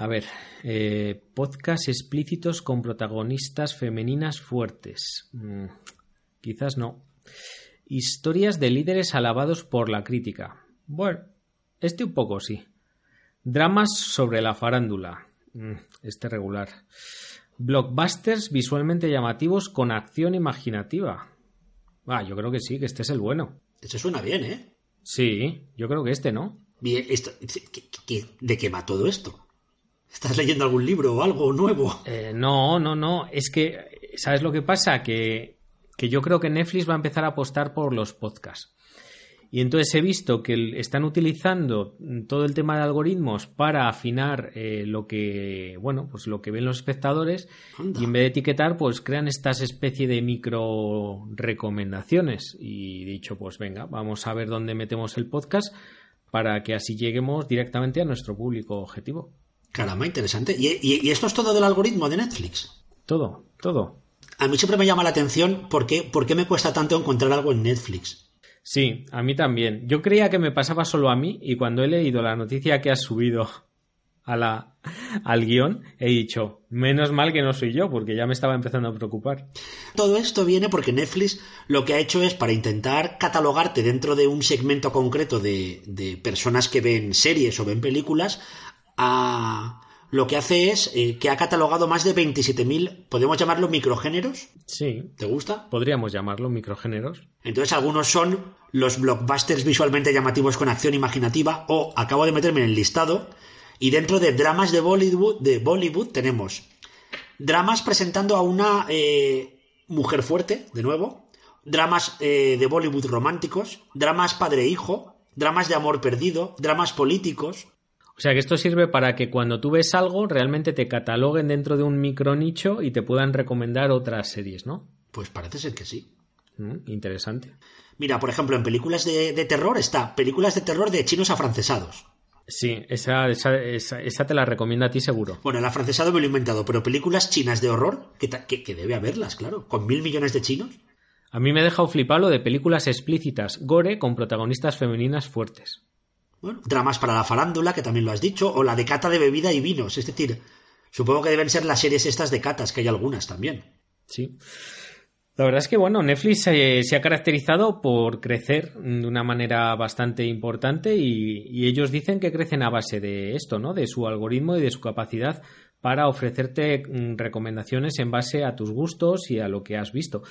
A ver, eh, podcast explícitos con protagonistas femeninas fuertes. Mm, quizás no. Historias de líderes alabados por la crítica. Bueno, este un poco sí. Dramas sobre la farándula. Mm, este regular. Blockbusters visualmente llamativos con acción imaginativa. Ah, yo creo que sí, que este es el bueno. Eso suena bien, ¿eh? Sí, yo creo que este, ¿no? Bien, esto, de qué va todo esto? ¿Estás leyendo algún libro o algo nuevo? Eh, no, no, no. Es que, ¿sabes lo que pasa? Que, que yo creo que Netflix va a empezar a apostar por los podcasts. Y entonces he visto que están utilizando todo el tema de algoritmos para afinar eh, lo que, bueno, pues lo que ven los espectadores y en vez de etiquetar, pues crean estas especie de micro recomendaciones. Y dicho, pues venga, vamos a ver dónde metemos el podcast para que así lleguemos directamente a nuestro público objetivo. Caramba, interesante. ¿Y, esto es todo del algoritmo de Netflix? Todo, todo. A mí siempre me llama la atención por qué, por qué me cuesta tanto encontrar algo en Netflix. Sí, a mí también. Yo creía que me pasaba solo a mí y cuando he leído la noticia que has subido a la, al guion, he dicho, menos mal que no soy yo, porque ya me estaba empezando a preocupar. Todo esto viene porque Netflix lo que ha hecho es para intentar catalogarte dentro de un segmento concreto de, de personas que ven series o ven películas, a lo que hace es eh, que ha catalogado más de 27.000, ¿podemos llamarlo microgéneros? Sí. ¿Te gusta? Podríamos llamarlo microgéneros. Entonces algunos son los blockbusters visualmente llamativos con acción imaginativa o acabo de meterme en el listado y dentro de dramas de Bollywood, de Bollywood tenemos dramas presentando a una eh, mujer fuerte, de nuevo, dramas eh, de Bollywood románticos, dramas padre-hijo, dramas de amor perdido, dramas políticos, o sea que esto sirve para que cuando tú ves algo realmente te cataloguen dentro de un micro nicho y te puedan recomendar otras series, ¿no? Pues parece ser que sí. Mm, interesante. Mira, por ejemplo, en películas de, terror está películas de terror de chinos afrancesados. Sí, esa, esa, te la recomiendo a ti seguro. Bueno, el afrancesado me lo he inventado, pero películas chinas de horror, que, que, debe haberlas, claro, con mil millones de chinos. A mí me ha dejado flipado lo de películas explícitas, gore, con protagonistas femeninas fuertes. Bueno, dramas para la farándula, que también lo has dicho, o la de cata de bebida y vinos. Es decir, supongo que deben ser las series estas de catas, que hay algunas también. Sí. La verdad es que, bueno, Netflix se ha caracterizado por crecer de una manera bastante importante y, y, ellos dicen que crecen a base de esto, ¿no? De su algoritmo y de su capacidad para ofrecerte mm, recomendaciones en base a tus gustos y a lo que has visto.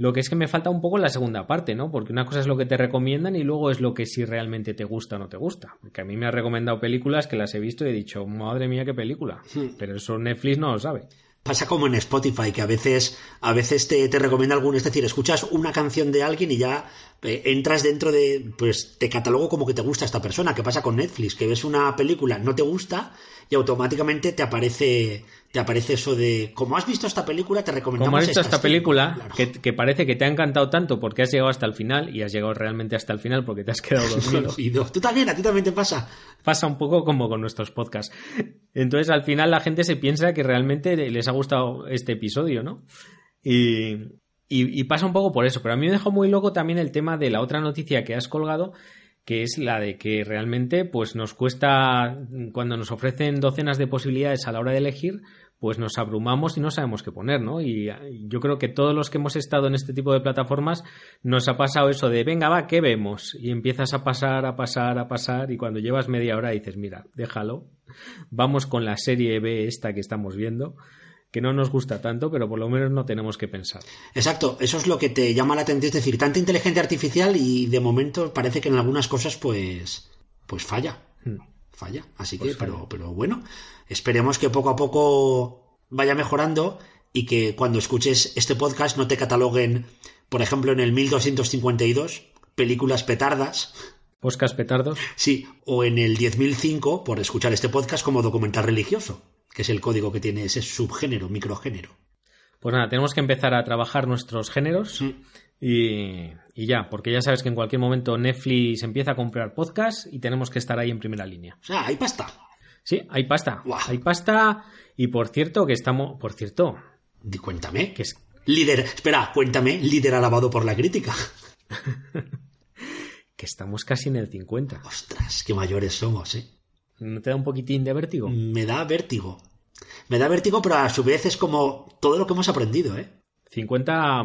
Lo que es que me falta un poco la segunda parte, ¿no? Porque una cosa es lo que te recomiendan y luego es lo que si realmente te gusta o no te gusta. Porque a mí me ha recomendado películas que las he visto y he dicho, madre mía, qué película. Hmm. Pero eso Netflix no lo sabe. Pasa como en Spotify, que a veces, a veces te, te recomienda algún, es decir, escuchas una canción de alguien y ya eh, entras dentro de, pues te catalogo como que te gusta esta persona. ¿Qué pasa con Netflix? Que ves una película, no te gusta y automáticamente te aparece te aparece eso de como has visto esta película te recomendamos como has visto esta, película que, parece que te ha encantado tanto porque has llegado hasta el final y has llegado realmente hasta el final porque te has quedado dormido. tú también a ti también te pasa. Pasa un poco como con nuestros podcasts. Entonces al final la gente se piensa que realmente les ha gustado este episodio no y, y, y pasa un poco por eso. Pero a mí me dejó muy loco también el tema de la otra noticia que has colgado que es la de que realmente pues nos cuesta cuando nos ofrecen docenas de posibilidades a la hora de elegir pues nos abrumamos y no sabemos qué poner, ¿no? Y yo creo que todos los que hemos estado en este tipo de plataformas nos ha pasado eso de, venga, va, ¿qué vemos? Y empiezas a pasar, a pasar, a pasar, y cuando llevas media hora dices, mira, déjalo, vamos con la serie B esta que estamos viendo, que no nos gusta tanto, pero por lo menos no tenemos que pensar. Exacto, eso es lo que te llama la atención, es decir, tanta inteligencia artificial y de momento parece que en algunas cosas pues pues falla. Hmm. Falla, así pues que pero pero bueno, esperemos que poco a poco vaya mejorando y que cuando escuches este podcast no te cataloguen, por ejemplo, en el 1252 películas petardas. ¿Podcast petardos? Sí, o en el 10005 por escuchar este podcast como documental religioso que es el código que tiene ese subgénero, microgénero. Pues nada, tenemos que empezar a trabajar nuestros géneros mm. y, ya, porque ya sabes que en cualquier momento Netflix empieza a comprar podcasts y tenemos que estar ahí en primera línea. O sea, hay pasta. Sí, hay pasta. Hay pasta y por cierto que estamos, por cierto. Cuéntame. Que es... Líder, espera, cuéntame, líder alabado por la crítica. que estamos casi en el 50. Ostras, qué mayores somos, ¿eh? ¿No te da un poquitín de vértigo? Me da vértigo. Me da vértigo, pero a su vez es como todo lo que hemos aprendido, ¿eh? 50,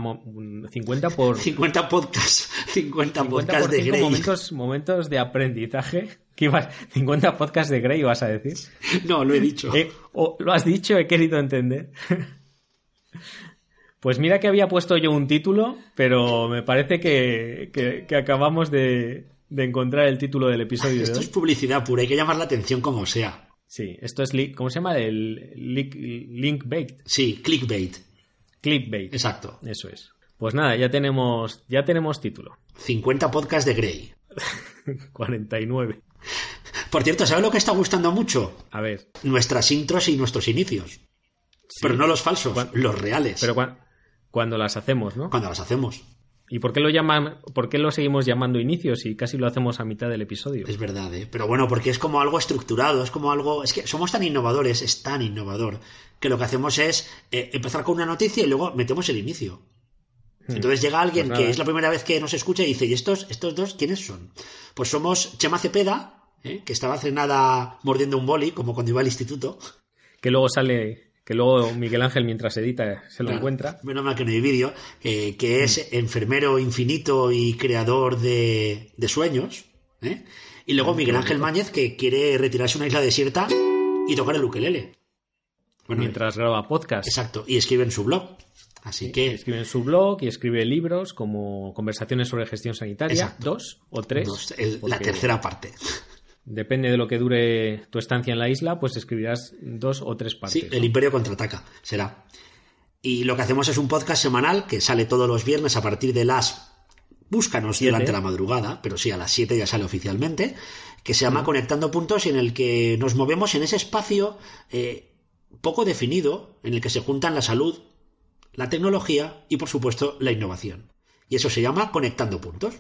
50 por... 50 podcasts. 50, podcasts de Grey. Momentos, momentos de aprendizaje. ¿Qué ibas? 50 podcasts de Grey, vas a decir. No, lo he dicho. Eh, o lo has dicho, he querido entender. Pues mira que había puesto yo un título, pero me parece que, que, acabamos de, de, encontrar el título del episodio. Esto es publicidad pura, hay que llamar la atención como sea. Sí, esto es, ¿cómo se llama? El link, linkbait. Sí, clickbait. Clickbait. Exacto. Eso es. Pues nada, ya tenemos, ya tenemos título. 50 podcasts de Grey. 49. Por cierto, ¿sabes lo que está gustando mucho? A ver. Nuestras intros y nuestros inicios. Pero no los falsos, los reales. Pero cuando las hacemos, ¿no? Cuando las hacemos. ¿Y por qué lo llaman, por qué lo seguimos llamando inicios y casi lo hacemos a mitad del episodio? Es verdad, ¿eh? Pero bueno, porque es como algo estructurado, es como algo. Es que somos tan innovadores, es tan innovador, que lo que hacemos es eh, empezar con una noticia y luego metemos el inicio. Hmm. Entonces llega alguien pues que es la primera vez que nos escucha y dice, ¿y estos, estos dos quiénes son? Pues somos Chema Cepeda, ¿eh? que estaba hace nada mordiendo un boli, como cuando iba al instituto. Que luego sale que luego Miguel Ángel mientras edita se lo encuentra. Menos mal que no hay vídeo, que es mm. enfermero infinito y creador de, sueños. ¿eh? Y luego mm, Miguel Ángel Máñez que quiere retirarse a una isla desierta y tocar el ukelele. Bueno, mientras graba podcast. Exacto, y escribe en su blog. Así que. Escribe en su blog y escribe libros como Conversaciones sobre gestión sanitaria, dos o tres. la tercera parte. Depende de lo que dure tu estancia en la isla, pues escribirás dos o tres partes. Sí, el Imperio contraataca, será. Y lo que hacemos es un podcast semanal que sale todos los viernes a partir de las. Búscanos durante la madrugada, pero sí, a las 7 ya sale oficialmente, que se llama Conectando Puntos y en el que nos movemos en ese espacio eh, poco definido, en el que se juntan la salud, la tecnología y, por supuesto, la innovación. Y eso se llama Conectando Puntos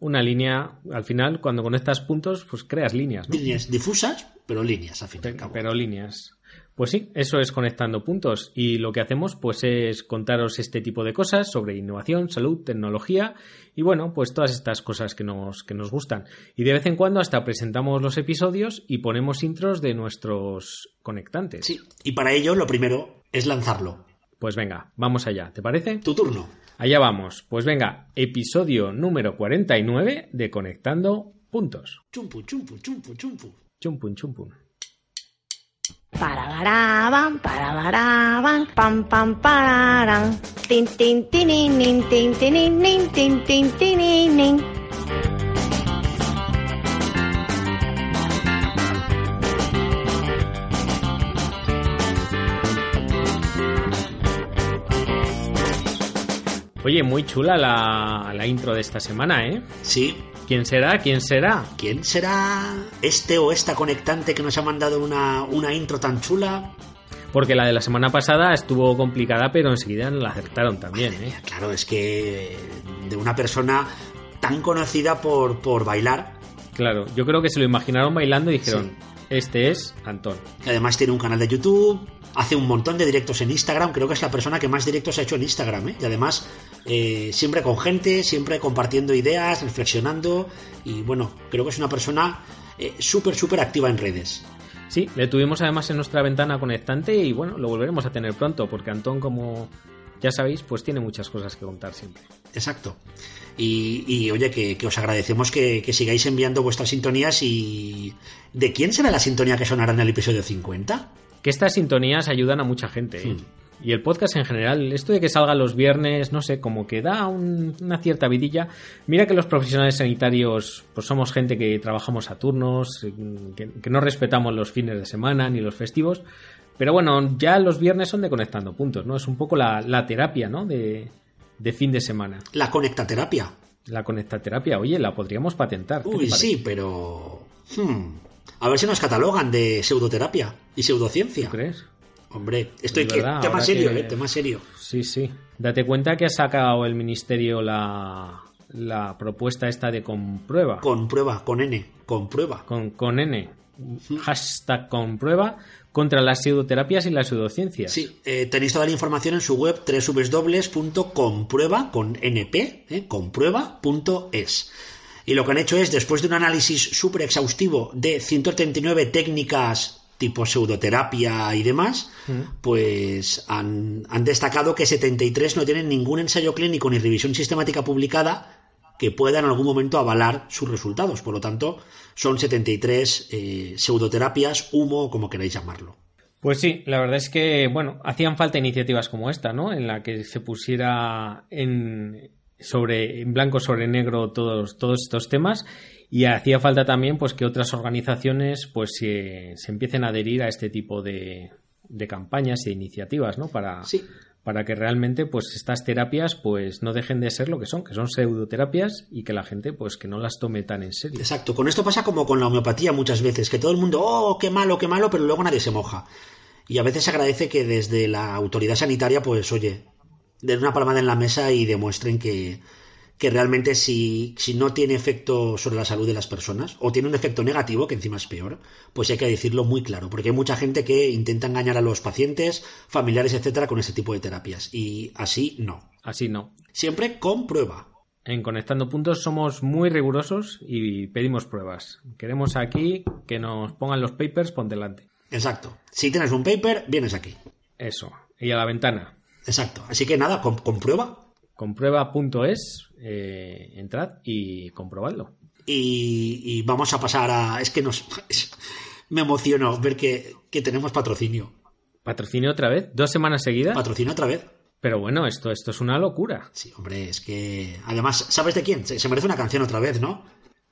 una línea, al final, cuando conectas puntos, pues creas líneas. Líneas difusas, pero líneas, al fin y cabo. Pero líneas. Pues sí, eso es conectando puntos. Y lo que hacemos, pues, es contaros este tipo de cosas sobre innovación, salud, tecnología y bueno, pues todas estas cosas que nos, que nos gustan. Y de vez en cuando hasta presentamos los episodios y ponemos intros de nuestros conectantes. Sí, y para ello lo primero es lanzarlo. Pues venga, vamos allá, ¿te parece? Tu turno. Allá vamos. Pues venga, episodio número 49 de Conectando Puntos. Chumpu, chumpu, chumpu, chumpu. Chumpun, chumpun. Paragaraban, paragaraban, pam, pam, pararan. Tin, tin, tin, tin, tin, tin, tin, tin, tin, tin, tin. Oye, muy chula la, intro de esta semana, ¿eh? Sí. ¿Quién será? ¿Quién será? ¿Quién será este o esta conectante que nos ha mandado una, una intro tan chula? Porque la de la semana pasada estuvo complicada, pero enseguida la acertaron también, ¿eh? Claro, es que de una persona tan conocida por, por bailar. Claro, yo creo que se lo imaginaron bailando y dijeron, este es Antón. Además tiene un canal de YouTube, hace un montón de directos en Instagram, creo que es la persona que más directos ha hecho en Instagram, ¿eh? y además eh, siempre con gente, siempre compartiendo ideas, reflexionando, y bueno, creo que es una persona eh, súper, súper activa en redes. Sí, le tuvimos además en nuestra ventana conectante y bueno, lo volveremos a tener pronto, porque Antón, como ya sabéis, pues tiene muchas cosas que contar siempre. Exacto. Y, oye, que, os agradecemos que, que, sigáis enviando vuestras sintonías y... ¿De quién será la sintonía que sonará en el episodio 50? que estas sintonías ayudan a mucha gente. ¿eh? Hmm. Y el podcast en general, esto de que salga los viernes, no sé, como que da una cierta vidilla. Mira que los profesionales sanitarios, pues somos gente que trabajamos a turnos, que, no respetamos los fines de semana ni los festivos. Pero bueno, ya los viernes son de conectando puntos, ¿no? Es un poco la, terapia, ¿no? De, fin de semana. La conectaterapia. La conectaterapia, oye, la podríamos patentar. Uy, sí, pero... Hmm. A ver si nos catalogan de pseudoterapia y pseudociencia. ¿Tú crees? Hombre, estoy que tema serio, eh, tema serio. Sí, sí. Date cuenta que ha sacado el ministerio la, la propuesta esta de comprueba. Comprueba, con N, comprueba. Con, con N. Hashtag comprueba contra las pseudoterapias y las pseudociencias. Sí, eh, tenéis toda la información en su web www.comprueba con np, eh, comprueba.es. Y lo que han hecho es, después de un análisis súper exhaustivo de 139 técnicas tipo pseudoterapia y demás, pues han, han destacado que 73 no tienen ningún ensayo clínico ni revisión sistemática publicada que pueda en algún momento avalar sus resultados. Por lo tanto, son 73 eh, pseudoterapias, humo, como queráis llamarlo. Pues sí, la verdad es que, bueno, hacían falta iniciativas como esta, ¿no? En la que se pusiera en, sobre, en blanco sobre negro todos, todos estos temas y hacía falta también pues que otras organizaciones pues se, se empiecen a adherir a este tipo de, de campañas e iniciativas, ¿no? Para, Sí. Para que realmente pues estas terapias pues no dejen de ser lo que son, que son pseudoterapias y que la gente pues que no las tome tan en serio. Exacto. Con esto pasa como con la homeopatía muchas veces, que todo el mundo, oh, qué malo, qué malo, pero luego nadie se moja. Y a veces se agradece que desde la autoridad sanitaria, pues oye, den una palmada en la mesa y demuestren que, que realmente si, si no tiene efecto sobre la salud de las personas, o tiene un efecto negativo, que encima es peor, pues hay que decirlo muy claro, porque hay mucha gente que intenta engañar a los pacientes, familiares, etcétera, con ese tipo de terapias. Y así no. Así no. Siempre con prueba. En Conectando Puntos somos muy rigurosos y pedimos pruebas. Queremos aquí que nos pongan los papers por delante. Exacto. Si tienes un paper, vienes aquí. Eso. Y a la ventana. Exacto. Así que nada, com- comprueba. Comprueba.es, eh, entrad y comprobadlo. Y, y vamos a pasar a. Es que nos. me emociono ver que, que tenemos patrocinio. Patrocinio otra vez, dos semanas seguidas. Patrocinio otra vez. Pero bueno, esto, esto es una locura. Sí, hombre, es que. Además, ¿sabes de quién? Se, se merece una canción otra vez, ¿no?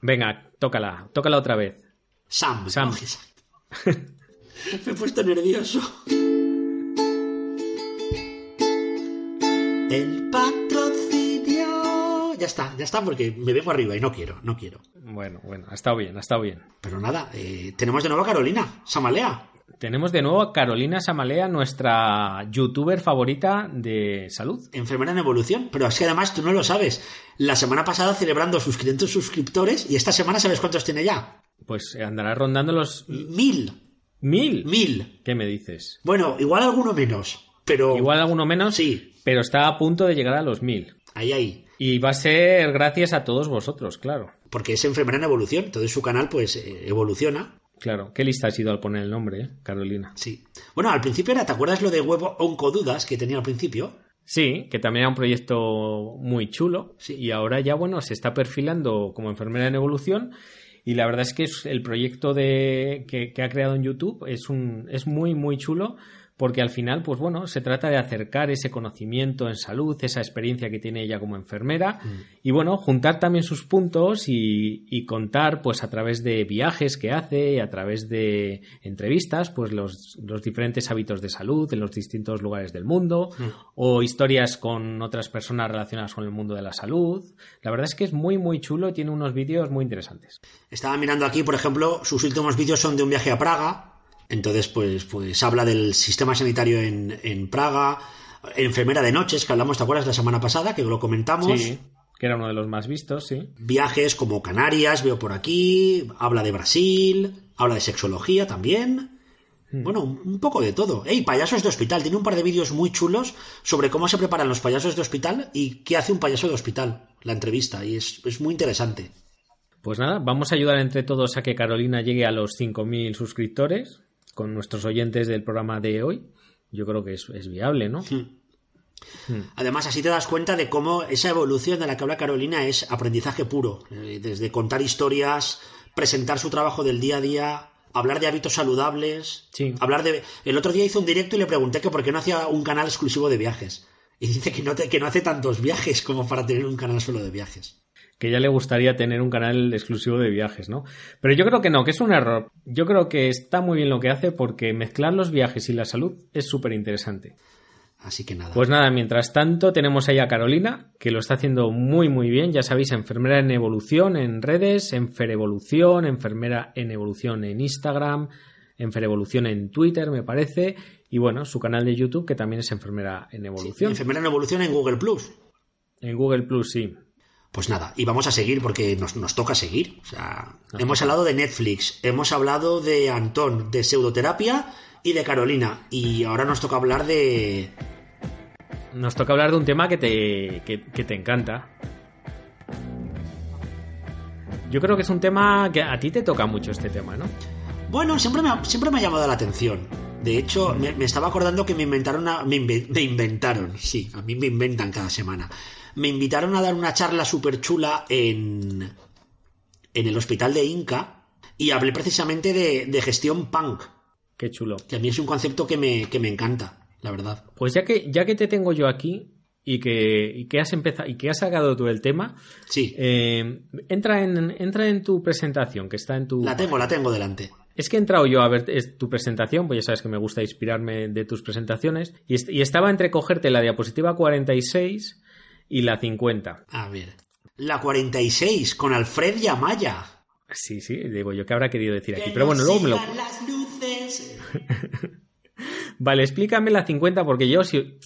Venga, tócala, tócala otra vez. Sam. Sam. me he puesto nervioso. El patrocinio. Ya está, ya está, porque me vengo arriba y no quiero, no quiero. Bueno, bueno, ha estado bien, ha estado bien. Pero nada, eh, tenemos de nuevo a Carolina, Samalea. Tenemos de nuevo a Carolina Samalea, nuestra youtuber favorita de salud. enfermera en evolución, pero es que además tú no lo sabes. La semana pasada celebrando sus 500 suscriptores y esta semana sabes cuántos tiene ya. Pues andará rondando los Mil, mil. mil. ¿Qué me dices? Bueno, igual alguno menos, pero Igual alguno menos, sí, pero está a punto de llegar a los mil. ahí, ahí. Y va a ser gracias a todos vosotros, claro. Porque es enfermera en evolución, entonces su canal pues eh, evoluciona. Claro, qué lista has ido al poner el nombre, eh, Carolina. Sí. Bueno, al principio era, ¿te acuerdas lo de huevo oncodudas que tenía al principio? Sí, que también era un proyecto muy chulo. Sí. Y ahora ya, bueno, se está perfilando como enfermera en evolución. Y la verdad es que es el proyecto de, que, que ha creado en YouTube es, un, es muy, muy chulo. Porque al final, pues bueno, se trata de acercar ese conocimiento en salud, esa experiencia que tiene ella como enfermera. Y bueno, juntar también sus puntos y, y contar, pues a través de viajes que hace y a través de entrevistas, pues los, los diferentes hábitos de salud en los distintos lugares del mundo o historias con otras personas relacionadas con el mundo de la salud. La verdad es que es muy, muy chulo y tiene unos vídeos muy interesantes. Estaba mirando aquí, por ejemplo, sus últimos vídeos son de un viaje a Praga. Entonces, pues, pues habla del sistema sanitario en, en Praga. Enfermera de noches, que hablamos, ¿te acuerdas la semana pasada? Que lo comentamos. Sí, que era uno de los más vistos, sí. Viajes como Canarias, veo por aquí. Habla de Brasil. Habla de sexología también. Bueno, un un poco de todo. ¡Ey, payasos de hospital! Tiene un par de vídeos muy chulos sobre cómo se preparan los payasos de hospital y qué hace un payaso de hospital. La entrevista. Y es, es muy interesante. Pues nada, vamos a ayudar entre todos a que Carolina llegue a los 5.000 suscriptores con nuestros oyentes del programa de hoy. Yo creo que es, es viable, ¿no? Además, así te das cuenta de cómo esa evolución de la que habla Carolina es aprendizaje puro. Eh, Desde contar historias, presentar su trabajo del día a día, hablar de hábitos saludables, Sí. hablar de... El otro día hizo un directo y le pregunté que por qué no hacía un canal exclusivo de viajes. Y dice que no, te- que no hace tantos viajes como para tener un canal solo de viajes. Que ya le gustaría tener un canal exclusivo de viajes, ¿no? Pero yo creo que no, que es un error. Yo creo que está muy bien lo que hace porque mezclar los viajes y la salud es súper interesante. Así que nada. Pues nada, mientras tanto tenemos ahí a Carolina, que lo está haciendo muy muy bien, ya sabéis, enfermera en evolución en redes, Enferevolución, enfermera en evolución en Instagram, Enferevolución en Twitter, me parece, y bueno, su canal de YouTube que también es enfermera en evolución. Enfermera en evolución en Google Plus. En Google Plus, sí. Pues nada, y vamos a seguir porque nos, nos toca seguir. O sea, hemos hablado de Netflix, hemos hablado de Antón, de pseudoterapia y de Carolina. Y ahora nos toca hablar de. Nos toca hablar de un tema que te, que, que te encanta. Yo creo que es un tema que a ti te toca mucho este tema, ¿no? Bueno, siempre me ha, siempre me ha llamado la atención. De hecho, me, me estaba acordando que me inventaron una, me, inve- me inventaron, sí, a mí me inventan cada semana. Me invitaron a dar una charla súper chula en, en el hospital de Inca y hablé precisamente de, de gestión punk, Qué chulo. que a mí es un concepto que me, que me encanta, la verdad. Pues ya que, ya que te tengo yo aquí y que, y que has empezado y que has sacado tú el tema, Sí, eh, entra, en, entra en tu presentación, que está en tu. la tengo, la tengo delante. Es que he entrado yo a ver tu presentación, pues ya sabes que me gusta inspirarme de tus presentaciones, y, est- y estaba entre cogerte la diapositiva 46 y la 50. A ver. La 46, con Alfred y Amaya. Sí, sí, digo yo, ¿qué habrá querido decir aquí? Pero bueno, luego me lo... las luces. Vale, explícame la 50 porque yo, si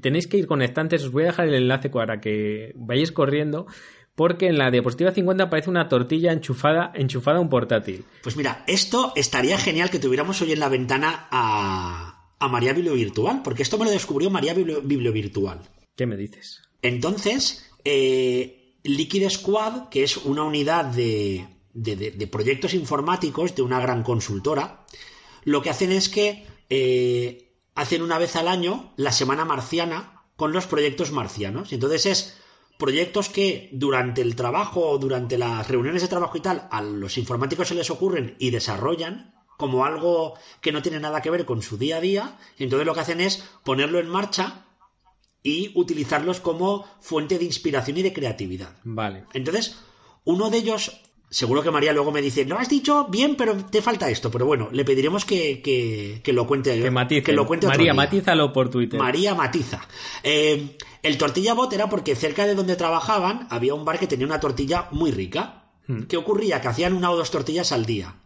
tenéis que ir conectantes, os voy a dejar el enlace para que vayáis corriendo, porque en la diapositiva 50 aparece una tortilla enchufada, enchufada a un portátil. Pues mira, esto estaría genial que tuviéramos hoy en la ventana a, a María Biblio Virtual, porque esto me lo descubrió María Biblio, Biblio Virtual. ¿Qué me dices? Entonces, eh, Liquid Squad, que es una unidad de, de- de- proyectos informáticos de una gran consultora, lo que hacen es que eh, hacen una vez al año la semana marciana con los proyectos marcianos. Entonces es proyectos que durante el trabajo o durante las reuniones de trabajo y tal, a los informáticos se les ocurren y desarrollan como algo que no tiene nada que ver con su día a día. Entonces lo que hacen es ponerlo en marcha y utilizarlos como fuente de inspiración y de creatividad. Vale. Entonces, uno de ellos, seguro que María luego me dice, lo has dicho bien, pero te falta esto. Pero bueno, le pediremos que, que- que lo cuente Que matice. que lo cuente María, día. matízalo por Twitter. María Matiza. Eh, el tortilla bot era porque cerca de donde trabajaban había un bar que tenía una tortilla muy rica. Hmm. ¿Qué ocurría? Que hacían una o dos tortillas al día.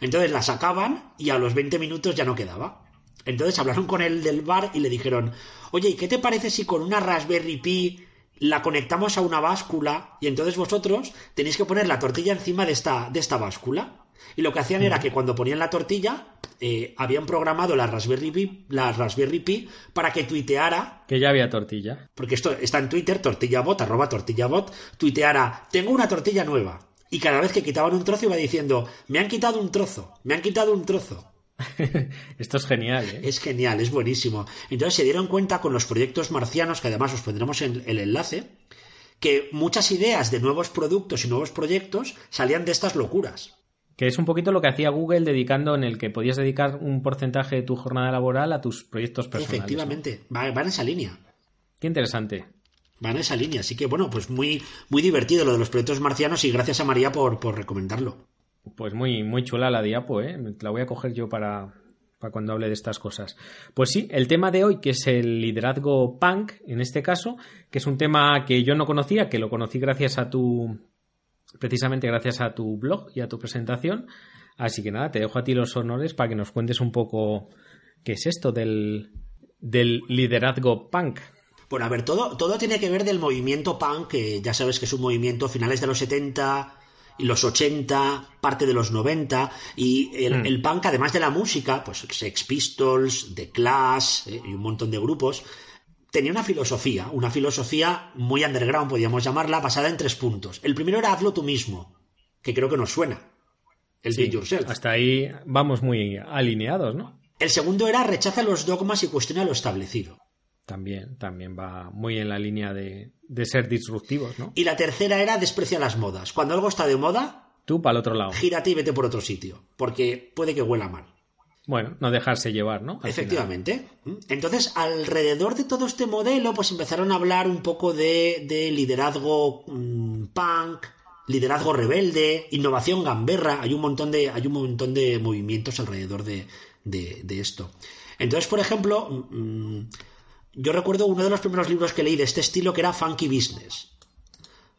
Entonces la sacaban y a los 20 minutos ya no quedaba. Entonces hablaron con el del bar y le dijeron, oye, ¿y qué te parece si con una Raspberry Pi la conectamos a una báscula y entonces vosotros tenéis que poner la tortilla encima de esta, de esta báscula? Y lo que hacían era que cuando ponían la tortilla, eh, habían programado la Raspberry, Pi, la Raspberry Pi para que tuiteara Que ya había tortilla. porque esto está en Twitter, tortillabot, arroba tortillabot, tuiteara, tengo una tortilla nueva. Y cada vez que quitaban un trozo iba diciendo, me han quitado un trozo, me han quitado un trozo. Esto es genial, ¿eh? Es genial, es buenísimo. Entonces se dieron cuenta con los proyectos marcianos, que además os pondremos en el enlace, que muchas ideas de nuevos productos y nuevos proyectos salían de estas locuras. Que es un poquito lo que hacía Google dedicando en el que podías dedicar un porcentaje de tu jornada laboral a tus proyectos personales. ¿no? Efectivamente, va, va en esa línea. Qué interesante. Va en esa línea. Así que bueno, pues muy, muy divertido lo de los proyectos marcianos y gracias a María por, por recomendarlo. Pues muy, muy chula la diapo, ¿eh? La voy a coger yo para, para cuando hable de estas cosas. Pues sí, el tema de hoy, que es el liderazgo punk, en este caso, que es un tema que yo no conocía, que lo conocí gracias a tu. precisamente gracias a tu blog y a tu presentación. Así que nada, te dejo a ti los honores para que nos cuentes un poco qué es esto del, del liderazgo punk. Bueno, a ver, todo, todo tiene que ver del movimiento punk, que ya sabes que es un movimiento finales de los 70 y los 80, parte de los 90, y el, Mm. el punk, además de la música, pues Sex Pistols, The Clash eh, y un montón de grupos, tenía una filosofía, una filosofía muy underground, podríamos llamarla, basada en tres puntos. El primero era hazlo tú mismo, que creo que nos suena. El Sí, it yourself. hasta ahí vamos muy alineados, ¿no? El segundo era rechaza los dogmas y cuestiona lo establecido. También, también va muy en la línea de, de ser disruptivos, ¿no? Y la tercera era desprecia las modas. Cuando algo está de moda, Tú para el otro lado. gírate y vete por otro sitio, porque puede que huela mal. Bueno, no dejarse llevar, ¿no? Al Efectivamente. ¿Mm? Entonces, alrededor de todo este modelo, pues empezaron a hablar un poco de, de liderazgo mm, punk, liderazgo rebelde, innovación gamberra. Hay un montón de, hay un montón de movimientos alrededor de, de- de esto. Entonces, por ejemplo, mm, yo recuerdo uno de los primeros libros que leí de este estilo que era Funky Business.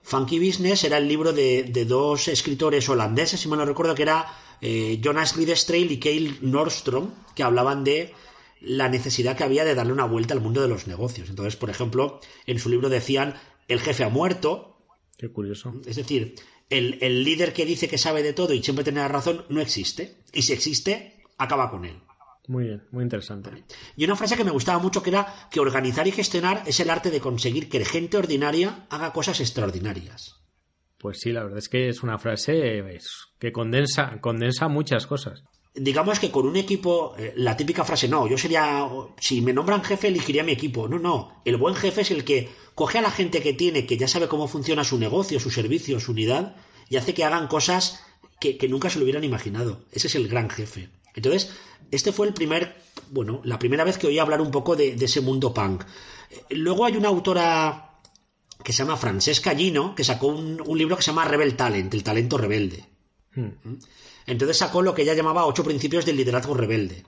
Funky Business era el libro de, de dos escritores holandeses, si mal no recuerdo, que era eh, Jonas Riedstrail y Cale Nordstrom, que hablaban de la necesidad que había de darle una vuelta al mundo de los negocios. Entonces, por ejemplo, en su libro decían, el jefe ha muerto, Qué curioso. es decir, el, el líder que dice que sabe de todo y siempre tiene la razón no existe. Y si existe, acaba con él. Muy bien, muy interesante. Y una frase que me gustaba mucho que era que organizar y gestionar es el arte de conseguir que gente ordinaria haga cosas extraordinarias. Pues sí, la verdad es que es una frase que condensa, condensa muchas cosas. Digamos que con un equipo, eh, la típica frase, no, yo sería, si me nombran jefe, elegiría mi equipo. No, no, el buen jefe es el que coge a la gente que tiene, que ya sabe cómo funciona su negocio, su servicio, su unidad, y hace que hagan cosas que, que nunca se lo hubieran imaginado. Ese es el gran jefe. Entonces, este fue el primer, bueno, la primera vez que oí hablar un poco de, de ese mundo punk. Eh, Luego hay una autora que se llama Francesca Gino, que sacó un, un libro que se llama Rebel Talent, el talento rebelde. Entonces sacó lo que ella llamaba ocho principios del liderazgo rebelde.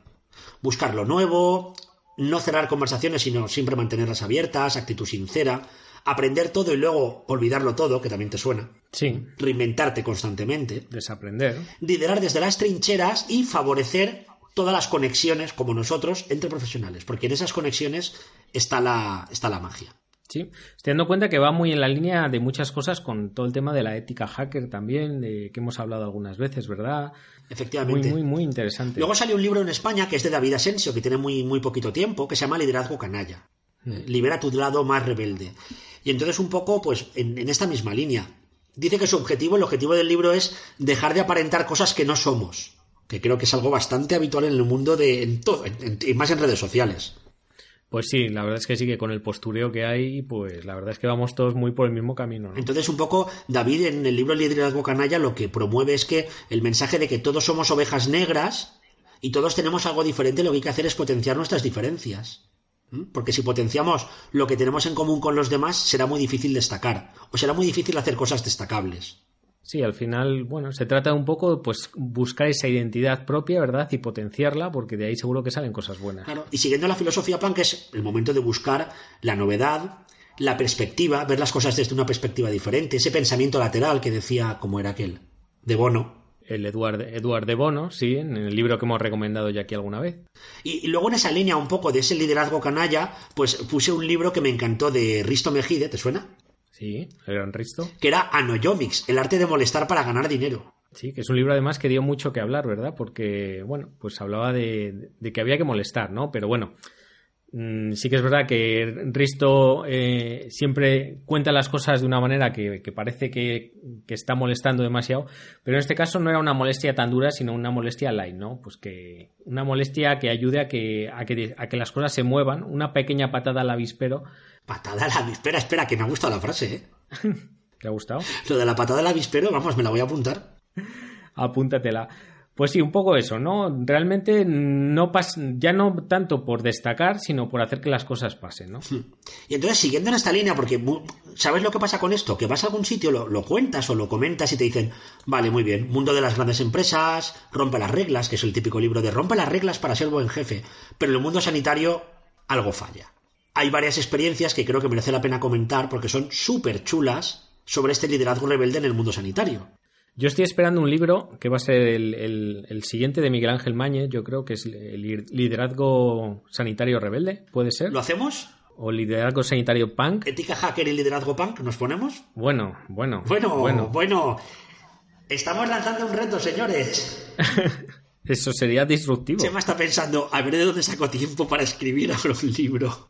Buscar lo nuevo, no cerrar conversaciones, sino siempre mantenerlas abiertas, actitud sincera, aprender todo y luego olvidarlo todo, que también te suena, Sí, reinventarte constantemente, desaprender. liderar desde las trincheras y favorecer todas las conexiones, como nosotros, entre profesionales, porque en esas conexiones está la, está la magia. Sí, estoy dando cuenta que va muy en la línea de muchas cosas con todo el tema de la ética hacker también, de que hemos hablado algunas veces, ¿verdad? Muy, Efectivamente. muy, muy interesante. Luego salió un libro en España que es de David Asensio, que tiene muy, muy poquito tiempo, que se llama Liderazgo Canalla. Eh, Libera tu lado más rebelde. Y entonces un poco, pues, en, en esta misma línea. Dice que su objetivo, el objetivo del libro es dejar de aparentar cosas que no somos. Que creo que es algo bastante habitual en el mundo de, en todo, en- en- y más en redes sociales. Pues sí, la verdad es que sí que con el postureo que hay, pues la verdad es que vamos todos muy por el mismo camino, ¿no? Entonces, un poco, David en el libro Liderazgo Canalla lo que promueve es que el mensaje de que todos somos ovejas negras y todos tenemos algo diferente, lo que hay que hacer es potenciar nuestras diferencias. ¿Mm? Porque si potenciamos lo que tenemos en común con los demás, será muy difícil destacar, o será muy difícil hacer cosas destacables. Sí, al final, bueno, se trata un poco, pues, buscar esa identidad propia, ¿verdad? Y potenciarla, porque de ahí seguro que salen cosas buenas. Claro. Y siguiendo la filosofía punk es el momento de buscar la novedad, la perspectiva, ver las cosas desde una perspectiva diferente, ese pensamiento lateral que decía, como era aquel, de Bono, El Eduard, Eduard de Bono, sí, en el libro que hemos recomendado ya aquí alguna vez. Y, y luego en esa línea un poco de ese liderazgo canalla, pues puse un libro que me encantó de Risto Mejide, ¿te suena? Sí, el gran Risto. Que era Anoyomics, el arte de molestar para ganar dinero. Sí, que es un libro además que dio mucho que hablar, ¿verdad? Porque, bueno, pues hablaba de, de que había que molestar, ¿no? Pero bueno, sí que es verdad que Risto eh, siempre cuenta las cosas de una manera que, que parece que, que está molestando demasiado, pero en este caso no era una molestia tan dura, sino una molestia light, ¿no? Pues que una molestia que ayude a que, a que, a que las cosas se muevan, una pequeña patada al avispero. Patada al avispero. Espera, espera, que me ha gustado la frase, ¿eh? ¿Te ha gustado? Lo de la patada al avispero, vamos, me la voy a apuntar. apúntatela. Pues sí, un poco eso, ¿no? Realmente no pas ya no tanto por destacar, sino por hacer que las cosas pasen, ¿no? Y entonces, siguiendo en esta línea, porque ¿sabes lo que pasa con esto? Que vas a algún sitio, lo, lo cuentas o lo comentas y te dicen, vale, muy bien, mundo de las grandes empresas, rompe las reglas, que es el típico libro de rompe las reglas para ser buen jefe, pero en el mundo sanitario algo falla. Hay varias experiencias que creo que merece la pena comentar porque son súper chulas sobre este liderazgo rebelde en el mundo sanitario. Yo estoy esperando un libro que va a ser el, el- el siguiente de Miguel Ángel Mañez, yo creo que es el liderazgo sanitario rebelde, ¿puede ser? ¿Lo hacemos? O liderazgo sanitario punk. ¿Ética hacker y liderazgo punk? ¿Nos ponemos? Bueno, bueno, Bueno, bueno. bueno. Estamos lanzando un reto, señores. Eso sería disruptivo. Chema está pensando, a ver de dónde saco tiempo para escribir ahora un libro.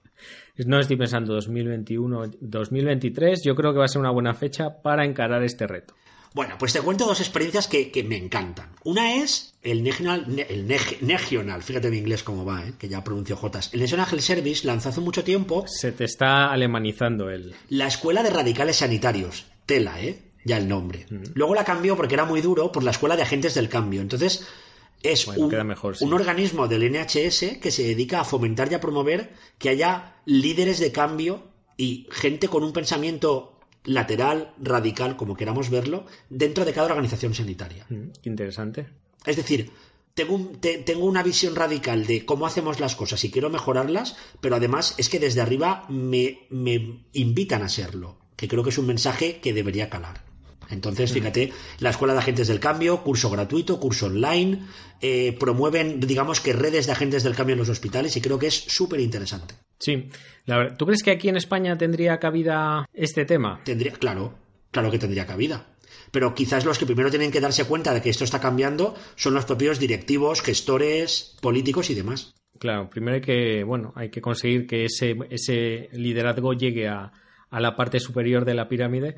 No estoy pensando 2021, 2023. Yo creo que va a ser una buena fecha para encarar este reto. Bueno, pues te cuento dos experiencias que, que me encantan. Una es el National, el Regional, fíjate mi inglés cómo va, ¿eh? que ya pronuncio Jotas. El National Health Service lanzó hace mucho tiempo Se te está alemanizando el. la Escuela de Radicales Sanitarios. Tela, ¿eh? Ya el nombre. Luego la cambió porque era muy duro por la Escuela de Agentes del Cambio. Entonces, es Bueno, un, queda mejor, sí. un organismo del NHS que se dedica a fomentar y a promover que haya líderes de cambio y gente con un pensamiento lateral, radical, como queramos verlo, dentro de cada organización sanitaria. Mm, interesante. Es decir, tengo, un- te- tengo una visión radical de cómo hacemos las cosas y quiero mejorarlas, pero además es que desde arriba me, me invitan a serlo, que creo que es un mensaje que debería calar. Entonces, fíjate, la Escuela de Agentes del Cambio, curso gratuito, curso online, eh, promueven, digamos que redes de agentes del cambio en los hospitales y creo que es súper interesante. Sí. La verdad- ¿Tú crees que aquí en España tendría cabida este tema? Tendría, claro, claro que tendría cabida. Pero quizás los que primero tienen que darse cuenta de que esto está cambiando son los propios directivos, gestores, políticos y demás. Claro, primero hay que, bueno, hay que conseguir que ese, ese liderazgo llegue a, a la parte superior de la pirámide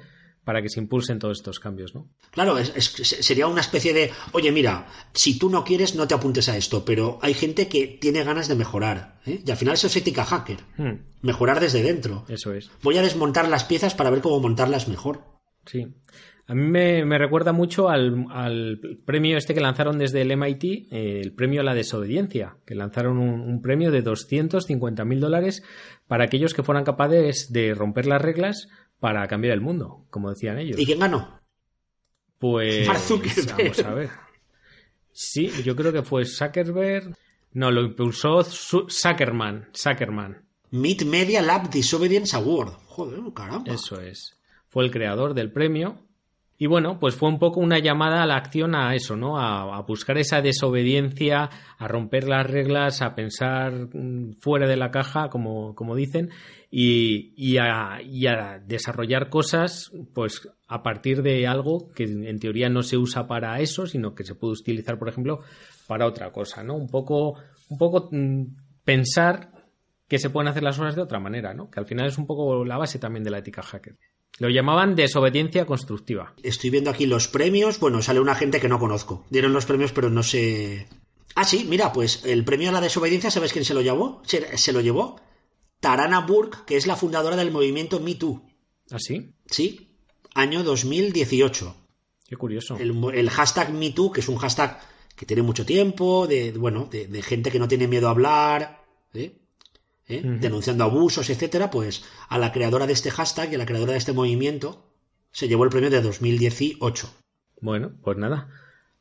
para que se impulsen todos estos cambios, ¿no? Claro, es- es- sería una especie de, oye, mira, si tú no quieres, no te apuntes a esto, pero hay gente que tiene ganas de mejorar, ¿eh? y al final eso es ética hacker, Hmm, mejorar desde dentro. eso es. Voy a desmontar las piezas para ver cómo montarlas mejor. Sí. A mí me, me recuerda mucho al, al premio este que lanzaron desde el MIT, eh, el premio a la desobediencia, que lanzaron un, un premio de 250 mil dólares para aquellos que fueran capaces de romper las reglas para cambiar el mundo, como decían ellos. ¿Y quién ganó? Pues vamos a ver. Sí, yo creo que fue Zuckerberg. No, lo impulsó Zu- Zuckerman. Zuckerman. Meet Media Lab Disobedience Award. Joder, caramba. Eso es. Fue el creador del premio. Y bueno, pues fue un poco una llamada a la acción a eso, ¿no? A, buscar esa desobediencia, a romper las reglas, a pensar mm, fuera de la caja, como, como dicen, y, y a, y a desarrollar cosas, pues a partir de algo que en teoría no se usa para eso, sino que se puede utilizar, por ejemplo, para otra cosa, ¿no? Un poco, un poco mm, pensar que se pueden hacer las cosas de otra manera, ¿no? Que al final es un poco la base también de la ética hacker. Lo llamaban desobediencia constructiva. Estoy viendo aquí los premios. Bueno, sale una gente que no conozco. Dieron los premios, pero no sé. Ah, sí, mira, pues el premio a la desobediencia, ¿sabes quién se lo llevó? Se, se lo llevó Tarana Burke, que es la fundadora del movimiento Me Too. ¿Así? Sí, año 2018. Qué curioso. El, el hashtag MeToo, que es un hashtag que tiene mucho tiempo, de, bueno, de, de gente que no tiene miedo a hablar, ¿eh? ¿Eh? Denunciando abusos, etcétera, pues a la creadora de este hashtag y a la creadora de este movimiento se llevó el premio de 2018. Bueno, pues nada.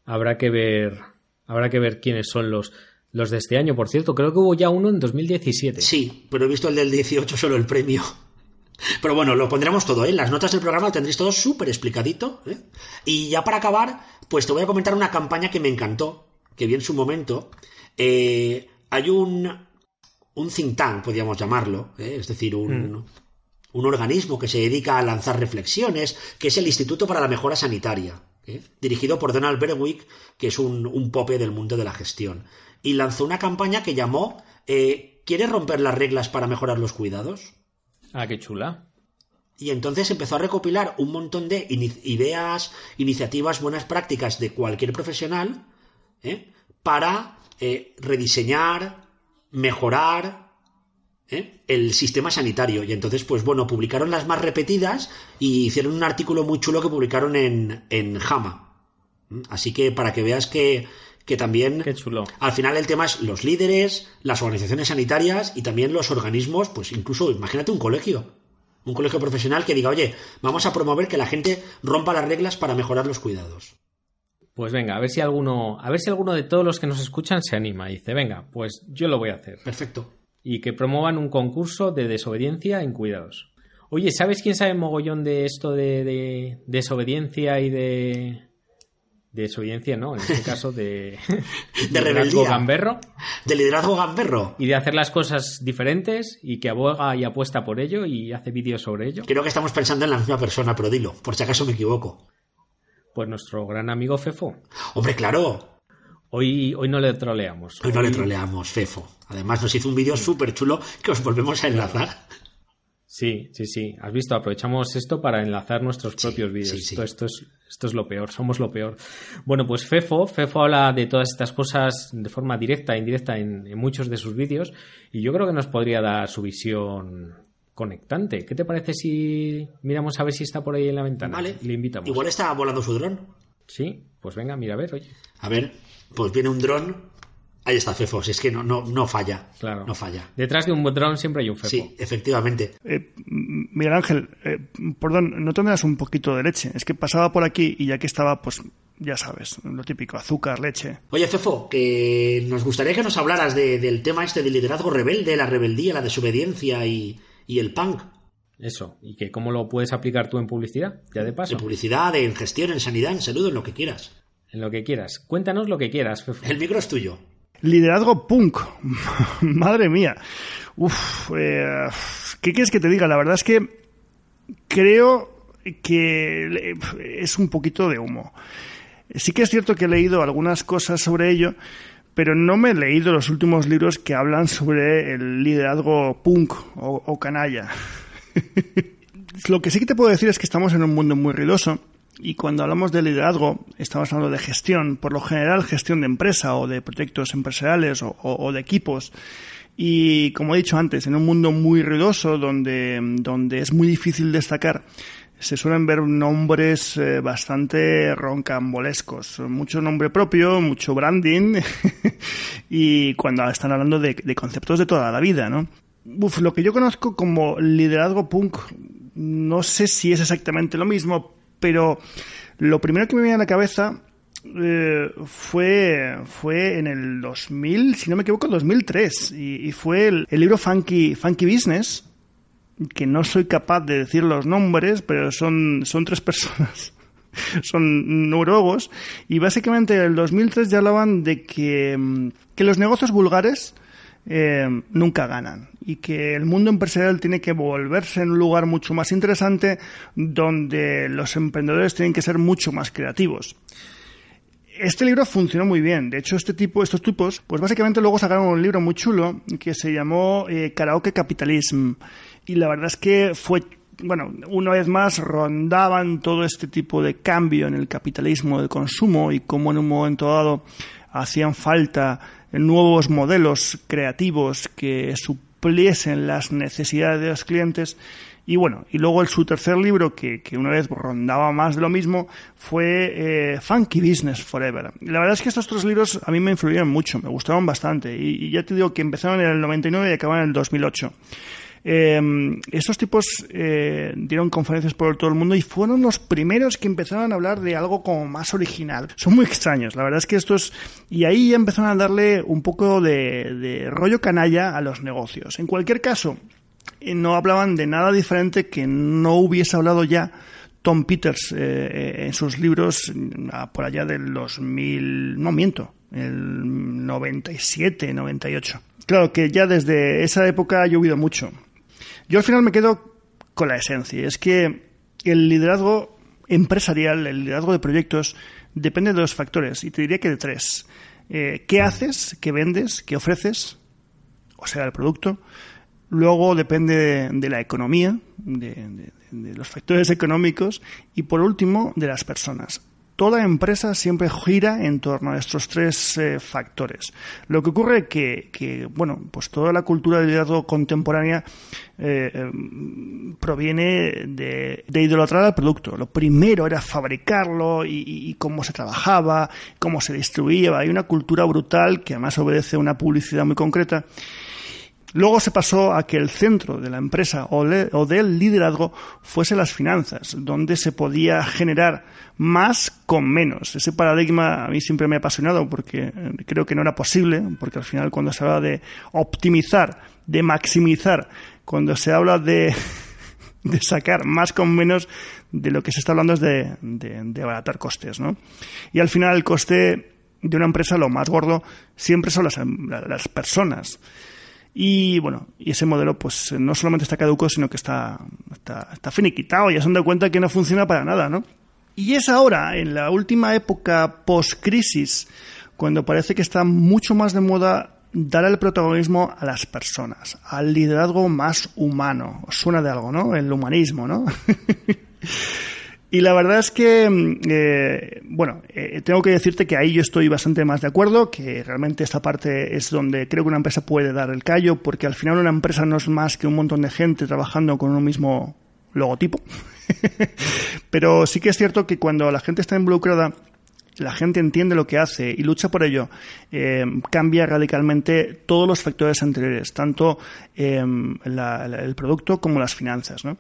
Habrá que ver. Habrá que ver quiénes son los, los de este año. Por cierto, creo que hubo ya uno en 2017. Sí, pero he visto el del 18 solo el premio. Pero bueno, lo pondremos todo, ¿eh? En las notas del programa lo tendréis todo súper explicadito. ¿eh? Y ya para acabar, pues te voy a comentar una campaña que me encantó, que vi en su momento. Eh, hay un, un think tank, podríamos llamarlo, ¿eh? es decir, un, un organismo que se dedica a lanzar reflexiones, que es el Instituto para la Mejora Sanitaria, ¿eh? dirigido por Donald Berwick, que es un, un pope del mundo de la gestión. Y lanzó una campaña que llamó eh, ¿Quieres romper las reglas para mejorar los cuidados? Ah, qué chula. Y entonces empezó a recopilar un montón de ideas, iniciativas, buenas prácticas de cualquier profesional ¿eh? para rediseñar, mejorar ¿eh? el sistema sanitario. Y entonces, pues bueno, publicaron las más repetidas y hicieron un artículo muy chulo que publicaron en, en Jama. ¿Mm? Así que para que veas que, que también Qué chulo. al final el tema es los líderes, las organizaciones sanitarias y también los organismos, pues incluso imagínate un colegio, un colegio profesional que diga, oye, vamos a promover que la gente rompa las reglas para mejorar los cuidados. Pues venga, a ver si alguno, a ver si alguno de todos los que nos escuchan se anima y dice, venga, pues yo lo voy a hacer. Perfecto. Y que promuevan un concurso de desobediencia en cuidados. Oye, ¿sabes quién sabe mogollón de esto de, de desobediencia y de. de desobediencia, no, en este caso de. De liderazgo rebeldía. gamberro De liderazgo gamberro. y de hacer las cosas diferentes y que aboga y apuesta por ello y hace vídeos sobre ello. Creo que estamos pensando en la misma persona, pero dilo, por si acaso me equivoco. Pues nuestro gran amigo Fefo. Hombre, claro, Hoy, hoy no le troleamos. hoy no le troleamos, Fefo. Además nos hizo un vídeo súper chulo que os volvemos a enlazar. Sí, sí, sí. Has visto, aprovechamos esto para enlazar nuestros propios vídeos. sí, sí. Esto, esto es, esto es lo peor, somos lo peor. Bueno, pues Fefo, Fefo habla de todas estas cosas de forma directa e indirecta en, en muchos de sus vídeos y yo creo que nos podría dar su visión conectante. ¿Qué te parece si miramos a ver si está por ahí en la ventana? Vale. Le invitamos. Igual está volando su dron. Sí, pues venga, mira, a ver, oye. A ver, pues viene un dron. Ahí está Fefo, si es que no, no, no falla. Claro. No falla. Detrás de un dron siempre hay un Fefo. Sí, efectivamente. Eh, Miguel Ángel, eh, perdón, ¿no te me das un poquito de leche? Es que pasaba por aquí y ya que estaba, pues ya sabes, lo típico, azúcar, leche. Oye, Fefo, que nos gustaría que nos hablaras de- del tema este del liderazgo rebelde, la rebeldía, la desobediencia y, y el punk. Eso. ¿Y que cómo lo puedes aplicar tú en publicidad? Ya de paso. En publicidad, en gestión, en sanidad, en salud, en lo que quieras. En lo que quieras. Cuéntanos lo que quieras. El micro es tuyo. Liderazgo punk. Madre mía. Uf, eh, ¿qué quieres que te diga? La verdad es que creo que es un poquito de humo. Sí que es cierto que he leído algunas cosas sobre ello, pero no me he leído los últimos libros que hablan sobre el liderazgo punk o, o canalla. Lo que sí que te puedo decir es que estamos en un mundo muy ruidoso y cuando hablamos de liderazgo, estamos hablando de gestión, por lo general gestión de empresa o de proyectos empresariales o, de equipos. Y como he dicho antes, en un mundo muy ruidoso donde, donde es muy difícil destacar, se suelen ver nombres eh, bastante roncambolescos. Mucho nombre propio, mucho branding y cuando están hablando de, conceptos de toda la vida, ¿no? Uf, lo que yo conozco como liderazgo punk, no sé si es exactamente lo mismo, pero lo primero que me viene a la cabeza eh, fue, fue en el 2000, si no me equivoco, 2003. Y, y fue el, libro Funky, Funky Business, que no soy capaz de decir los nombres, pero son, son tres personas. son noruegos. Y básicamente en el 2003 ya hablaban de que, que los negocios vulgares eh, nunca ganan y que el mundo empresarial tiene que volverse en un lugar mucho más interesante donde los emprendedores tienen que ser mucho más creativos. Este libro funcionó muy bien. De hecho, este tipo, estos tipos, pues básicamente luego sacaron un libro muy chulo que se llamó eh, Karaoke Capitalism. Y la verdad es que fue bueno, una vez más rondaban todo este tipo de cambio en el capitalismo de consumo y cómo en un momento dado hacían falta nuevos modelos creativos que supliesen las necesidades de los clientes. Y bueno, y luego su tercer libro, que, que una vez rondaba más de lo mismo, fue eh, Funky Business Forever. la verdad es que estos tres libros a mí me influyeron mucho, me gustaron bastante. Y, y ya te digo que empezaron en el 99 y acabaron en el 2008. Eh, estos tipos eh, dieron conferencias por todo el mundo y fueron los primeros que empezaron a hablar de algo como más original. Son muy extraños, la verdad es que estos... Y ahí empezaron a darle un poco de, rollo canalla a los negocios. En cualquier caso, eh, no hablaban de nada diferente que no hubiese hablado ya Tom Peters eh, en sus libros por allá del 2000, no miento, el 97, 98. Claro que ya desde esa época ha llovido mucho. Yo al final me quedo con la esencia. Es que el liderazgo empresarial, el liderazgo de proyectos, depende de dos factores. Y te diría que de tres. Eh, ¿Qué haces? ¿Qué vendes? ¿Qué ofreces? O sea, el producto. Luego depende de, la economía, de, los factores económicos. Y por último, de las personas toda empresa siempre gira en torno a estos tres eh, factores. Lo que ocurre que, que, bueno, pues toda la cultura de liderazgo contemporánea eh, em, proviene de, idolatrar al producto. Lo primero era fabricarlo y, cómo se trabajaba, cómo se distribuía. Hay una cultura brutal que además obedece a una publicidad muy concreta Luego se pasó a que el centro de la empresa o, del liderazgo fuese las finanzas, donde se podía generar más con menos. Ese paradigma a mí siempre me ha apasionado porque eh, creo que no era posible, porque al final cuando se habla de optimizar, de maximizar, cuando se habla de, sacar más con menos, de lo que se está hablando es de, de abaratar costes. ¿no? Y al final el coste de una empresa, lo más gordo, siempre son las personas. Y bueno, y ese modelo pues no solamente está caduco, sino que está, está, está finiquitado, ya se han dado cuenta que no funciona para nada, ¿no? Y es ahora, en la última época post-crisis, cuando parece que está mucho más de moda dar el protagonismo a las personas, al liderazgo más humano. Suena de algo, ¿no? El humanismo, ¿no? Y la verdad es que, mm, eh, bueno, eh, tengo que decirte que ahí yo estoy bastante más de acuerdo, que realmente esta parte es donde creo que una empresa puede dar el callo, porque al final una empresa no es más que un montón de gente trabajando con un mismo logotipo. Pero sí que es cierto que cuando la gente está involucrada, la gente entiende lo que hace y lucha por ello, eh, cambia radicalmente todos los factores anteriores, tanto el producto como las finanzas. ¿no?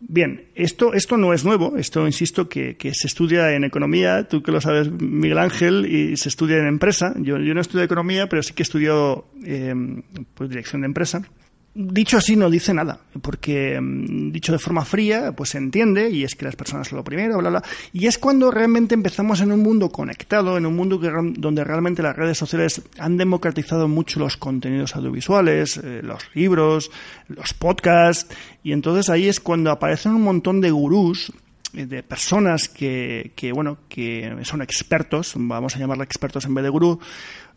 Bien, esto, esto no es nuevo, esto insisto que, se estudia en economía, tú que lo sabes Miguel Ángel, y se estudia en empresa. Yo, no estudio economía, pero sí que estudio eh, pues, dirección de empresa dicho así no dice nada, porque mm, dicho de forma fría, pues se entiende, y es que las personas son lo primero, bla, bla. Y es cuando realmente empezamos en un mundo conectado, en un mundo donde realmente las redes sociales han democratizado mucho los contenidos audiovisuales, eh, los libros, los podcasts, y entonces ahí es cuando aparecen un montón de gurús eh, de personas que, que, bueno, que son expertos, vamos a llamarla expertos en vez de gurú,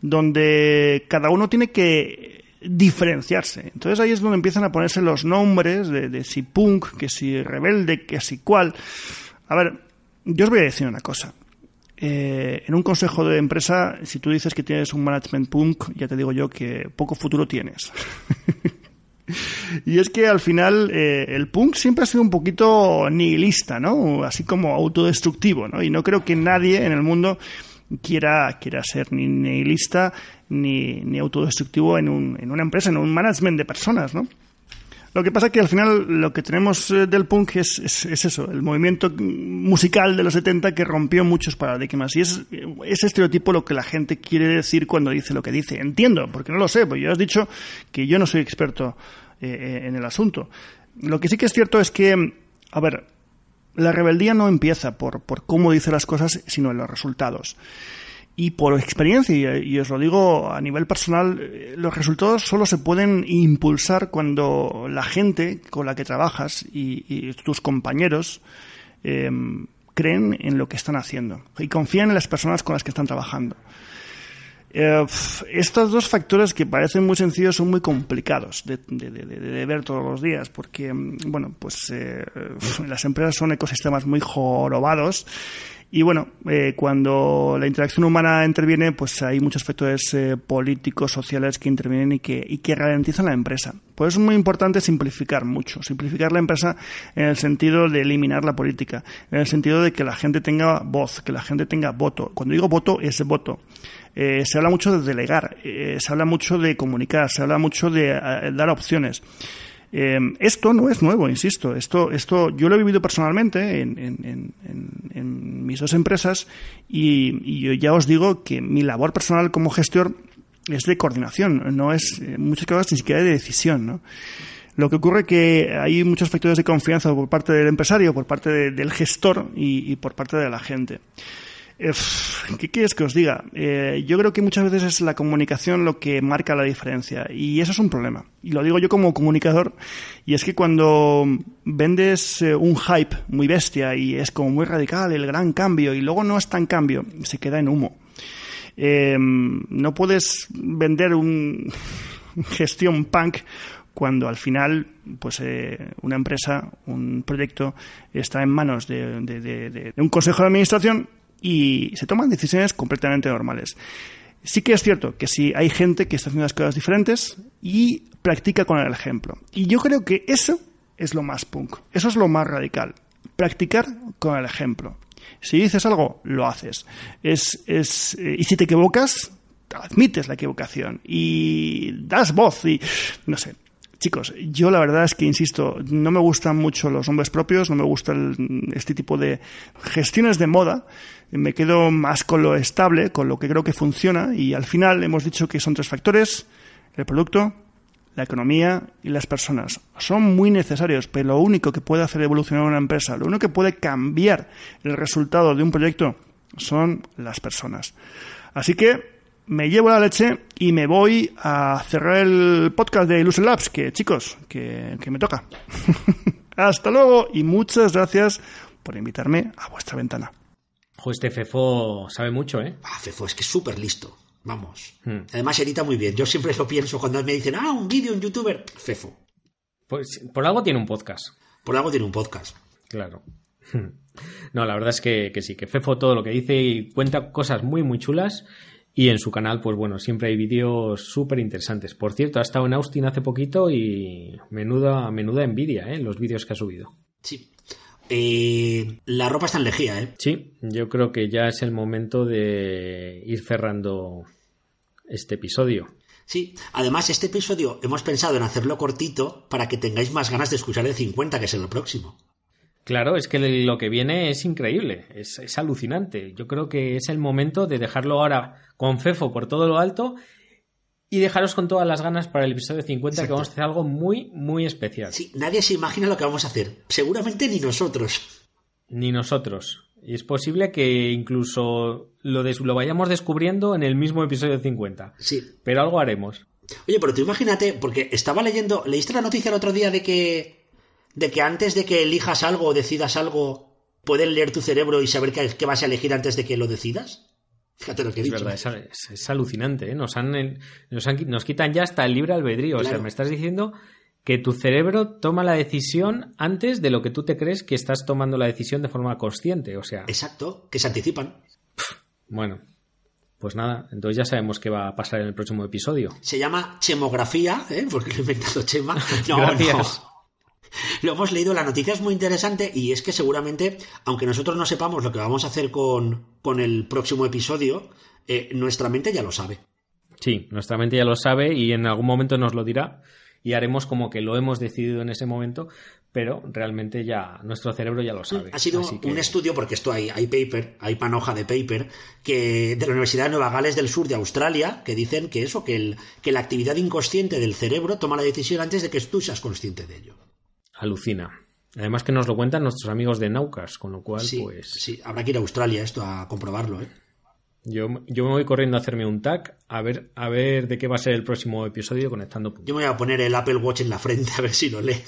donde cada uno tiene que diferenciarse. Entonces ahí es donde empiezan a ponerse los nombres de, de si punk, que si rebelde, que si cual. A ver, yo os voy a decir una cosa. Eh, en un consejo de empresa, si tú dices que tienes un management punk, ya te digo yo que poco futuro tienes. y es que al final eh, el punk siempre ha sido un poquito nihilista, ¿no? Así como autodestructivo, ¿no? Y no creo que nadie en el mundo quiera, quiera ser ni nihilista ni, ni autodestructivo en, un, en una empresa, en un management de personas, ¿no? Lo que pasa es que al final lo que tenemos eh, del punk es, es, es, eso, el movimiento musical de los 70 que rompió muchos paradigmas. Y es ese estereotipo lo que la gente quiere decir cuando dice lo que dice. Entiendo, porque no lo sé, pues yo has dicho que yo no soy experto eh, en el asunto. Lo que sí que es cierto es que, a ver, la rebeldía no empieza por, por cómo dice las cosas, sino en los resultados. Y por experiencia, y os lo digo a nivel personal, eh, los resultados solo se pueden impulsar cuando la gente con la que trabajas y, tus compañeros eh, creen en lo que están haciendo y confían en las personas con las que están trabajando. Eh, estos dos factores que parecen muy sencillos son muy complicados de, de, de, de ver todos los días porque, bueno, pues eh, las empresas son ecosistemas muy jorobados y bueno, eh, cuando la interacción humana interviene, pues hay muchos factores eh, políticos, sociales que intervienen y que, y que ralentizan la empresa. Por eso es muy importante simplificar mucho. Simplificar la empresa en el sentido de eliminar la política, en el sentido de que la gente tenga voz, que la gente tenga voto. Cuando digo voto, es voto. Eh, se habla mucho de delegar, eh, se habla mucho de comunicar, se habla mucho de eh, dar opciones. Eh, esto no es nuevo, insisto. Esto, esto yo lo he vivido personalmente en, en, en, en mis dos empresas y, yo ya os digo que mi labor personal como gestor es de coordinación, no es en muchas cosas ni siquiera de decisión. Lo que ocurre que hay muchos factores de confianza por parte del empresario, por parte de, del gestor y, y, por parte de la gente. ¿Qué quieres que os diga? Eh, yo creo que muchas veces es la comunicación lo que marca la diferencia y eso es un problema. Y lo digo yo como comunicador y es que cuando vendes eh, un hype muy bestia y es como muy radical, el gran cambio y luego no es tan cambio, se queda en humo. Eh, no puedes vender un gestión punk cuando al final pues eh, una empresa, un proyecto está en manos de un consejo de administración y se toman decisiones completamente normales. Sí que es cierto que si hay gente que está haciendo las cosas diferentes y practica con el ejemplo. Y yo creo que eso es lo más punk, eso es lo más radical. Practicar con el ejemplo. Si dices algo, lo haces. Es, es, eh, y si te equivocas, admites la equivocación y das voz y no sé. Chicos, yo la verdad es que, insisto, no me gustan mucho los nombres propios, no me gusta este tipo de gestiones de moda, me quedo más con lo estable, con lo que creo que funciona y al final hemos dicho que son tres factores, el producto, la economía y las personas. Son muy necesarios, pero lo único que puede hacer evolucionar una empresa, lo único que puede cambiar el resultado de un proyecto son las personas. Así que me llevo la leche y me voy a cerrar el podcast de Illusion Labs, que chicos, que, que me toca. Hasta luego y muchas gracias por invitarme a vuestra ventana. Este Fefo sabe mucho, ¿eh? Ah, Fefo, es que es súper listo. Vamos. Hmm. Además, edita muy bien. Yo siempre lo pienso cuando me dicen, ah, un vídeo, un youtuber. Fefo. Pues por algo tiene un podcast. Por algo tiene un podcast. Claro. No, la verdad es que, que sí, que Fefo todo lo que dice y cuenta cosas muy, muy chulas. Y en su canal, pues bueno, siempre hay vídeos súper interesantes. Por cierto, ha estado en Austin hace poquito y menuda, menuda envidia, ¿eh? Los vídeos que ha subido. Sí. Eh, la ropa está en lejía, ¿eh? Sí, yo creo que ya es el momento de ir cerrando este episodio. Sí, además este episodio hemos pensado en hacerlo cortito para que tengáis más ganas de escuchar el 50, que es el próximo. Claro, es que lo que viene es increíble, es, es, alucinante. Yo creo que es el momento de dejarlo ahora con Fefo por todo lo alto y dejaros con todas las ganas para el episodio 50 Exacto. que vamos a hacer algo muy, muy especial. Sí, nadie se imagina lo que vamos a hacer. Seguramente ni nosotros. Ni nosotros. Y es posible que incluso lo, des lo vayamos descubriendo en el mismo episodio 50. Sí. Pero algo haremos. Oye, pero tú imagínate, porque estaba leyendo, ¿leíste la noticia el otro día de que de que antes de que elijas algo o decidas algo, pueden leer tu cerebro y saber qué, vas a elegir antes de que lo decidas? Fíjate lo que he Es dicho. verdad, es, es- es alucinante, ¿eh? Nos, han, nos, han- nos quitan ya hasta el libre albedrío. O sea, me estás diciendo que tu cerebro toma la decisión antes de lo que tú te crees que estás tomando la decisión de forma consciente. O sea, Exacto, que se anticipan. bueno, pues nada, entonces ya sabemos qué va a pasar en el próximo episodio. Se llama chemografía, ¿eh? porque lo he inventado Chema. No, Gracias. no. Lo hemos leído, la noticia es muy interesante y es que seguramente, aunque nosotros no sepamos lo que vamos a hacer con, con el próximo episodio, eh, nuestra mente ya lo sabe. Sí, nuestra mente ya lo sabe y en algún momento nos lo dirá y haremos como que lo hemos decidido en ese momento, pero realmente ya nuestro cerebro ya lo sabe. Ha sido que- un estudio, porque esto hay, hay paper, hay panoja de paper, que de la Universidad de Nueva Gales del Sur de Australia, que dicen que eso, que, el, que la actividad inconsciente del cerebro toma la decisión antes de que tú seas consciente de ello. Alucina. Además que nos lo cuentan nuestros amigos de Naucas, con lo cual, Sí, pues sí, habrá que ir a Australia esto a comprobarlo, ¿eh? yo, yo me voy corriendo a hacerme un tag a ver, a ver de qué va a ser el próximo episodio conectando puntos. Yo me voy a poner el Apple Watch en la frente a ver si lo lee.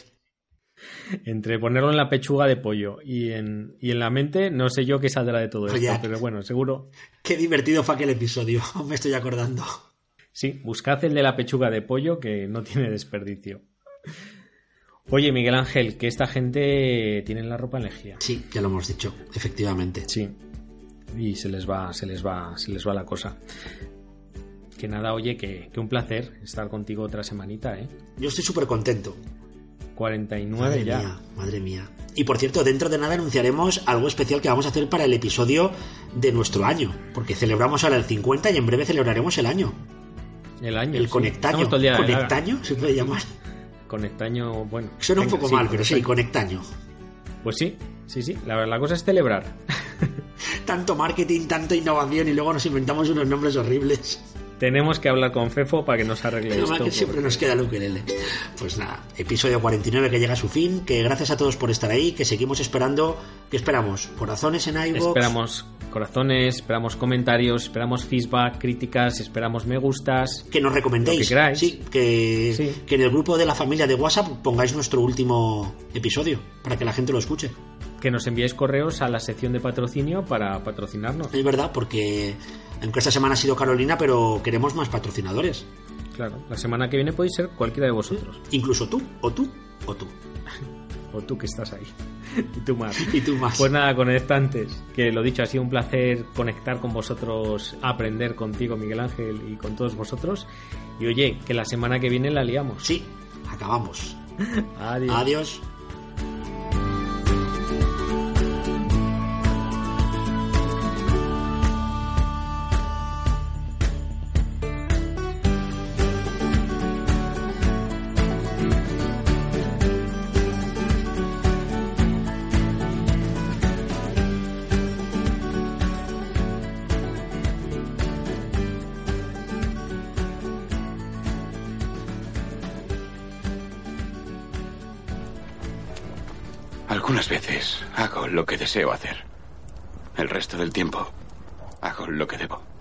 Entre ponerlo en la pechuga de pollo y en, y en la mente, no sé yo qué saldrá de todo Oye, esto, pero bueno, seguro. Qué divertido fue aquel episodio, me estoy acordando. Sí, buscad el de la pechuga de pollo que no tiene desperdicio. Oye, Miguel Ángel, que esta gente tiene la ropa en lejía. Sí, ya lo hemos dicho, efectivamente. Sí. Y se les va, se les va, se les va la cosa. Que nada, oye, que, que un placer estar contigo otra semanita, ¿eh? Yo estoy súper contento. 49 Madre ya. mía, madre mía. Y por cierto, dentro de nada anunciaremos algo especial que vamos a hacer para el episodio de nuestro año, porque celebramos ahora el 50 y en breve celebraremos el año. El año. El sí. conectaño. ¿Conectaño se puede llamar? Conectaño, bueno. Suena un poco sí, mal, pero sí, conectaño. Pues sí, sí, sí. La, la cosa es celebrar. Tanto marketing, tanta innovación y luego nos inventamos unos nombres horribles. Tenemos que hablar con Fefo para que nos arregle Además esto. que siempre porque- nos queda el ukelele. Pues nada, episodio 49 que llega a su fin, que gracias a todos por estar ahí, que seguimos esperando, que esperamos corazones en iVoox, Esperamos corazones, esperamos comentarios, esperamos feedback, críticas, esperamos me gustas. que nos recomendéis. Lo que queráis. Sí, que, Sí. que en el grupo de la familia de WhatsApp pongáis nuestro último episodio para que la gente lo escuche. Que nos enviéis correos a la sección de patrocinio para patrocinarnos. Es verdad, porque aunque esta semana ha sido Carolina, pero queremos más patrocinadores. Claro, la semana que viene podéis ser cualquiera de vosotros. Incluso tú, o tú, o tú. O tú que estás ahí. y tú más. Y tú más. Pues nada, conectantes, que lo dicho, ha sido un placer conectar con vosotros, aprender contigo, Miguel Ángel, y con todos vosotros. Y oye, que la semana que viene la liamos. Sí, acabamos. Adiós. Adiós. Lo que deseo hacer. El resto del tiempo hago lo que debo.